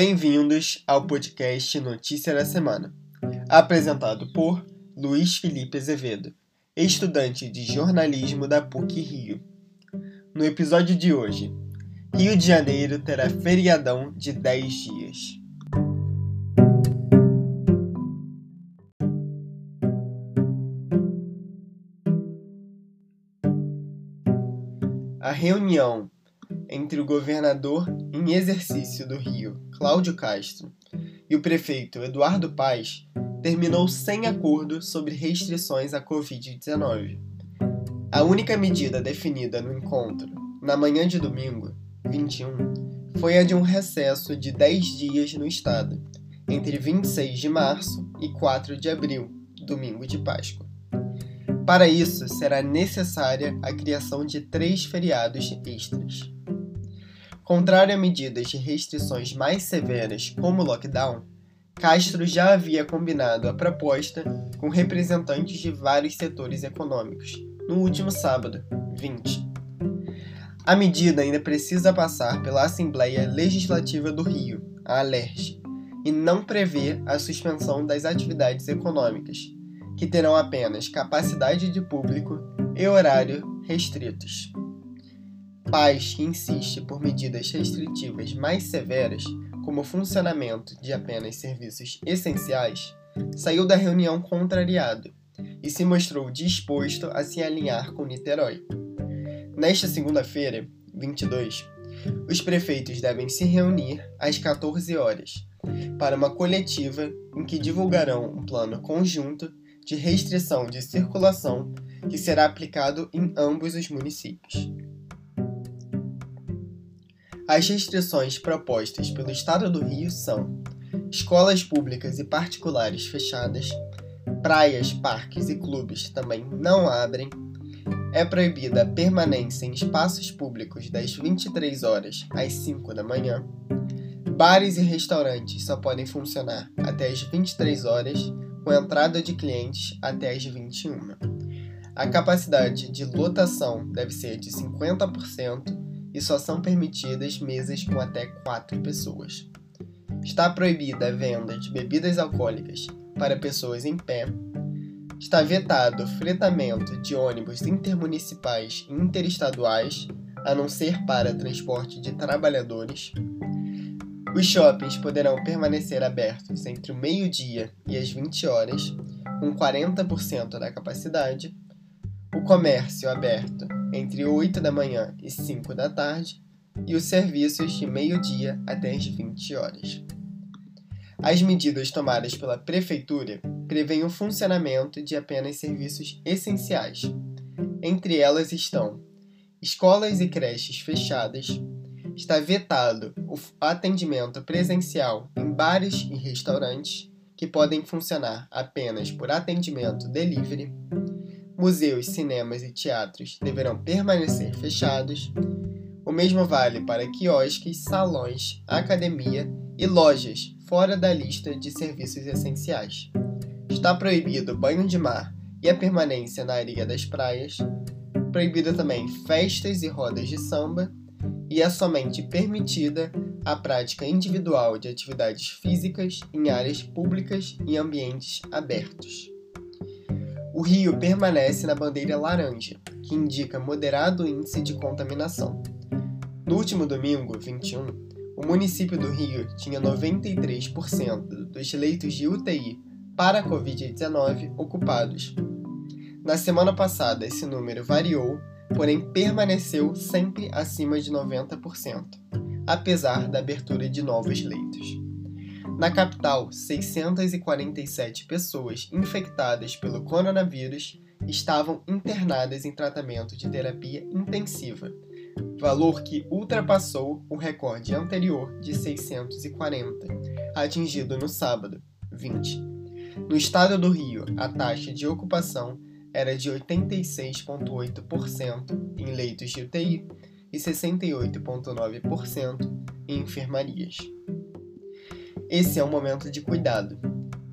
Bem-vindos ao podcast Notícia da Semana, apresentado por Luiz Felipe Azevedo, estudante de jornalismo da PUC Rio. No episódio de hoje, Rio de Janeiro terá feriadão de 10 dias. A reunião entre o governador em exercício do Rio, Cláudio Castro, e o prefeito Eduardo Paes terminou sem acordo sobre restrições à Covid-19. A única medida definida no encontro, na manhã de domingo, 21, foi a de um recesso de 10 dias no estado, entre 26 de março e 4 de abril, domingo de Páscoa. Para isso, será necessária a criação de três feriados extras. Contrário a medidas de restrições mais severas, como o lockdown, Castro já havia combinado a proposta com representantes de vários setores econômicos no último sábado, 20. A medida ainda precisa passar pela Assembleia Legislativa do Rio, a ALERJ, e não prevê a suspensão das atividades econômicas, que terão apenas capacidade de público e horário restritos. Paz que insiste por medidas restritivas mais severas, como o funcionamento de apenas serviços essenciais, saiu da reunião contrariado e se mostrou disposto a se alinhar com Niterói. Nesta segunda-feira, 22, os prefeitos devem se reunir às 14 horas para uma coletiva em que divulgarão um plano conjunto de restrição de circulação que será aplicado em ambos os municípios. As restrições propostas pelo Estado do Rio são escolas públicas e particulares fechadas, praias, parques e clubes também não abrem, é proibida a permanência em espaços públicos das 23 horas às 5 da manhã, bares e restaurantes só podem funcionar até as 23 horas com entrada de clientes até as 21. A capacidade de lotação deve ser de 50% e só são permitidas mesas com até 4 pessoas. Está proibida a venda de bebidas alcoólicas para pessoas em pé. Está vetado o fretamento de ônibus intermunicipais e interestaduais, a não ser para transporte de trabalhadores. Os shoppings poderão permanecer abertos entre o meio-dia e as 20 horas, com 40% da capacidade. O comércio aberto entre 8 da manhã e 5 da tarde e os serviços de meio-dia até as 20 horas. As medidas tomadas pela Prefeitura prevêem o funcionamento de apenas serviços essenciais. Entre elas estão escolas e creches fechadas, está vetado o atendimento presencial em bares e restaurantes, que podem funcionar apenas por atendimento delivery. Museus, cinemas e teatros deverão permanecer fechados. O mesmo vale para quiosques, salões, academia e lojas fora da lista de serviços essenciais. Está proibido banho de mar e a permanência na areia das praias. Proibido também festas e rodas de samba e é somente permitida a prática individual de atividades físicas em áreas públicas e ambientes abertos. O rio permanece na bandeira laranja, que indica moderado índice de contaminação. No último domingo, 21, o município do Rio tinha 93% dos leitos de UTI para a Covid-19 ocupados. Na semana passada, esse número variou porém permaneceu sempre acima de 90%, apesar da abertura de novos leitos. Na capital, 647 pessoas infectadas pelo coronavírus estavam internadas em tratamento de terapia intensiva, valor que ultrapassou o recorde anterior de 640, atingido no sábado, 20. No estado do Rio, a taxa de ocupação era de 86,8% em leitos de UTI e 68,9% em enfermarias. Esse é um momento de cuidado.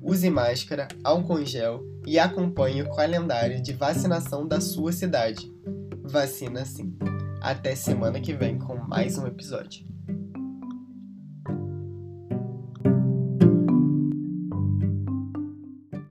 Use máscara, álcool em gel e acompanhe o calendário de vacinação da sua cidade. Vacina sim. Até semana que vem com mais um episódio.